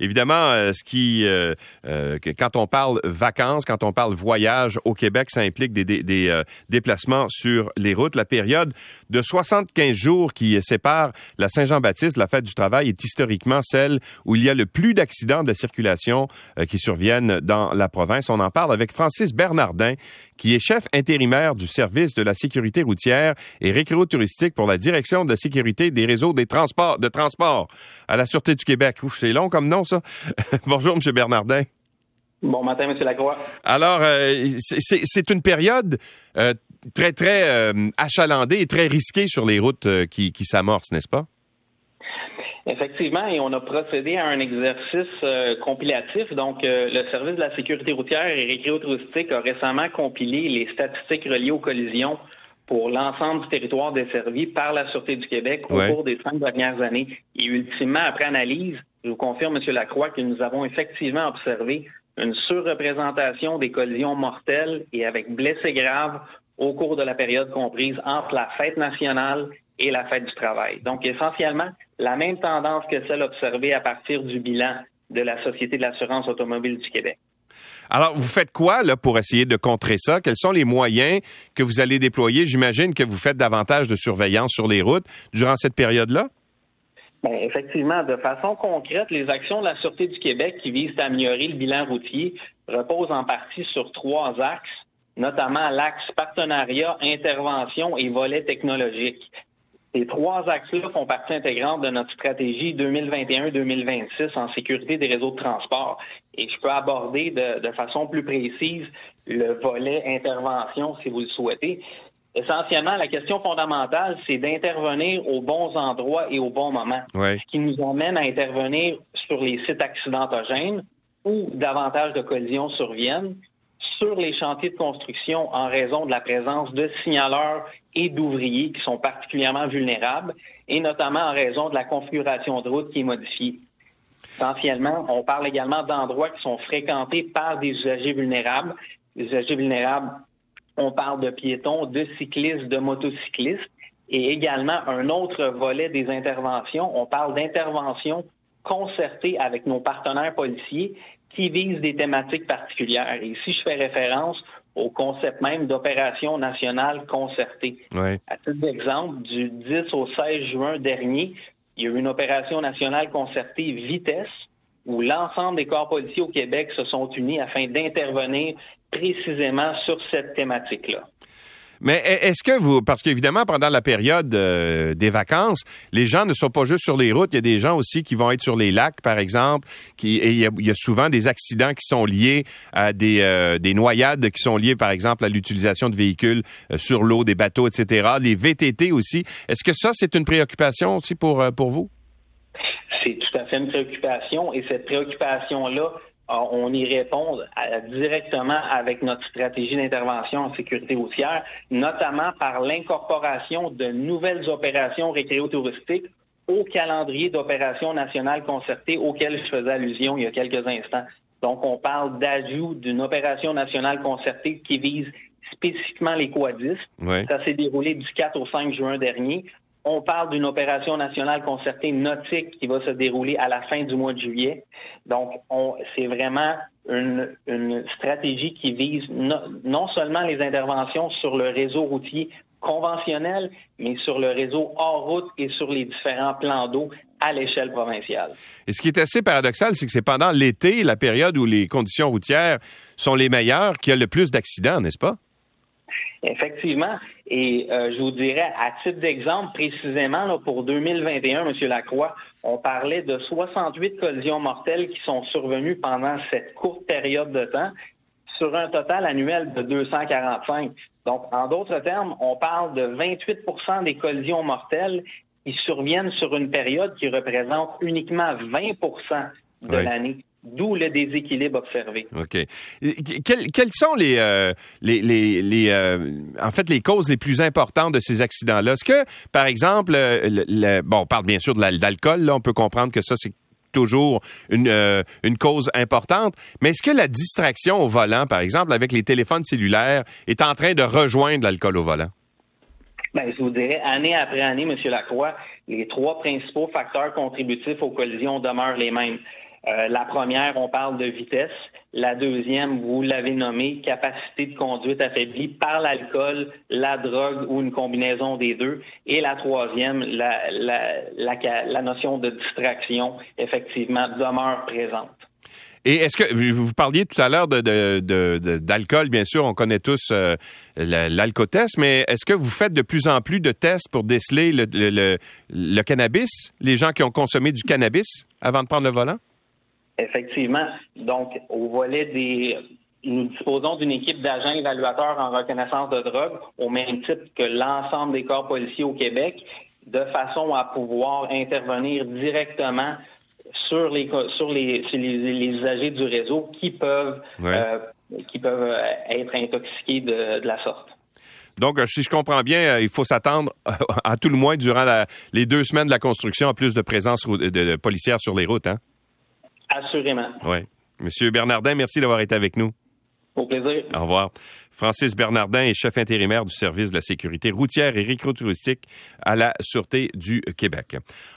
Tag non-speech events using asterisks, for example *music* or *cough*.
Évidemment, euh, ce qui, euh, euh, quand on parle vacances, quand on parle voyage au Québec, ça implique des, des, déplacements sur les routes. La période de 75 jours qui sépare la Saint-Jean-Baptiste, la fête du travail, est historiquement celle où il y a le plus d'accidents de circulation qui surviennent dans la province. On en parle avec Francis Bernardin, qui est chef intérimaire du service de la sécurité routière et récréo-touristique pour la direction de la sécurité des réseaux des transports, de transport à la Sûreté du Québec. c'est long comme nom, ça? *laughs* Bonjour, M. Bernardin. Bon matin, M. Lacroix. Alors, euh, c'est une période euh, très, très euh, achalandée et très risquée sur les routes qui, qui s'amorcent, n'est-ce pas? Effectivement, et on a procédé à un exercice compilatif. Donc, le service de la sécurité routière et récréo-touristique a récemment compilé les statistiques reliées aux collisions pour l'ensemble du territoire desservi par la Sûreté du Québec au cours des cinq dernières années. Et ultimement, après analyse, je vous confirme, M. Lacroix, que nous avons effectivement observé une surreprésentation des collisions mortelles et avec blessés graves au cours de la période comprise entre la fête nationale et la fête du travail. Donc, essentiellement, la même tendance que celle observée à partir du bilan de la Société de l'assurance automobile du Québec. Alors, vous faites quoi pour essayer de contrer ça? Quels sont les moyens que vous allez déployer? J'imagine que vous faites davantage de surveillance sur les routes durant cette période-là? Bien, effectivement, de façon concrète, les actions de la Sûreté du Québec qui visent à améliorer le bilan routier reposent en partie sur trois axes, notamment l'axe partenariat, intervention et volet technologique. Ces trois axes-là font partie intégrante de notre stratégie 2021-2026 en sécurité des réseaux de transport. Et je peux aborder de, de façon plus précise le volet intervention si vous le souhaitez. Essentiellement, la question fondamentale, c'est d'intervenir aux bons endroits et au bon moment. Ce qui nous amène à intervenir sur les sites accidentogènes où davantage de collisions surviennent, sur les chantiers de construction en raison de la présence de signaleurs et d'ouvriers qui sont particulièrement vulnérables, et notamment en raison de la configuration de route qui est modifiée. Essentiellement, on parle également d'endroits qui sont fréquentés par des usagers vulnérables. Les usagers vulnérables on parle de piétons, de cyclistes, de motocyclistes et également un autre volet des interventions. On parle d'interventions concertées avec nos partenaires policiers qui visent des thématiques particulières. Et ici, je fais référence au concept même d'opération nationale concertée. À titre d'exemple, du 10 au 16 juin dernier, il y a eu une opération nationale concertée vitesse où l'ensemble des corps policiers au Québec se sont unis afin d'intervenir précisément sur cette thématique-là. Mais est-ce que vous, parce qu'évidemment, pendant la période euh, des vacances, les gens ne sont pas juste sur les routes, il y a des gens aussi qui vont être sur les lacs, par exemple, qui, et il, y a, souvent des accidents qui sont liés à des, euh, des noyades qui sont liées, par exemple, à l'utilisation de véhicules euh, sur l'eau, des bateaux, etc., les VTT aussi. Est-ce que ça, c'est une préoccupation aussi pour, pour vous? C'est tout à fait une préoccupation et cette préoccupation-là, on y répond directement avec notre stratégie d'intervention en sécurité routière, notamment par l'incorporation de nouvelles opérations récréo-touristiques au calendrier d'opérations nationales concertées auquel je faisais allusion il y a quelques instants. Donc, on parle d'ajout d'une opération nationale concertée qui vise spécifiquement les quadistes. Ça s'est déroulé du 4 au 5 juin dernier. On parle d'une opération nationale concertée nautique qui va se dérouler à la fin du mois de juillet. Donc, c'est vraiment une, stratégie qui vise non, seulement les interventions sur le réseau routier conventionnel, mais sur le réseau hors route et sur les différents plans d'eau à l'échelle provinciale. Et ce qui est assez paradoxal, c'est que c'est pendant l'été, la période où les conditions routières sont les meilleures, qu'il y a le plus d'accidents, n'est-ce pas? Effectivement. Et euh, je vous dirais, à titre d'exemple, précisément là, pour 2021, M. Lacroix, on parlait de 68 collisions mortelles qui sont survenues pendant cette courte période de temps sur un total annuel de 245. Donc, en d'autres termes, on parle de 28% des collisions mortelles qui surviennent sur une période qui représente uniquement 20% de l'année. D'où le déséquilibre observé. OK. quelles sont les, euh, les, les, euh, en fait, les causes les plus importantes de ces accidents-là? Est-ce que, par exemple, le, bon, on parle bien sûr de l'alcool, là, on peut comprendre que ça, c'est toujours une, euh, une cause importante, mais est-ce que la distraction au volant, par exemple, avec les téléphones cellulaires, est en train de rejoindre l'alcool au volant? Bien, je vous dirais, année après année, M. Lacroix, les trois principaux facteurs contributifs aux collisions demeurent les mêmes Euh, la première, on parle de vitesse. La deuxième, vous l'avez nommé, capacité de conduite affaiblie par l'alcool, la drogue ou une combinaison des deux. Et la troisième, la, notion de distraction, effectivement, demeure présente. Et est-ce que vous parliez tout à l'heure d'alcool, bien sûr, on connaît tous euh, l'alcotest, mais est-ce que vous faites de plus en plus de tests pour déceler le, le, cannabis, les gens qui ont consommé du cannabis avant de prendre le volant? Effectivement. Donc, au volet des nous disposons d'une équipe d'agents évaluateurs en reconnaissance de drogue, au même titre que l'ensemble des corps policiers au Québec, de façon à pouvoir intervenir directement sur les sur les, les, usagers du réseau qui peuvent euh, qui peuvent euh, être intoxiqués de, la sorte. Donc, euh, si je comprends bien, il faut s'attendre à tout le moins durant les deux semaines de la construction à plus de présence de, policière sur les routes, hein? Assurément. Oui. Monsieur Bernardin, merci d'avoir été avec nous. Au plaisir. Au revoir. Francis Bernardin est chef intérimaire du service de la sécurité routière et récro-touristique à la Sûreté du Québec.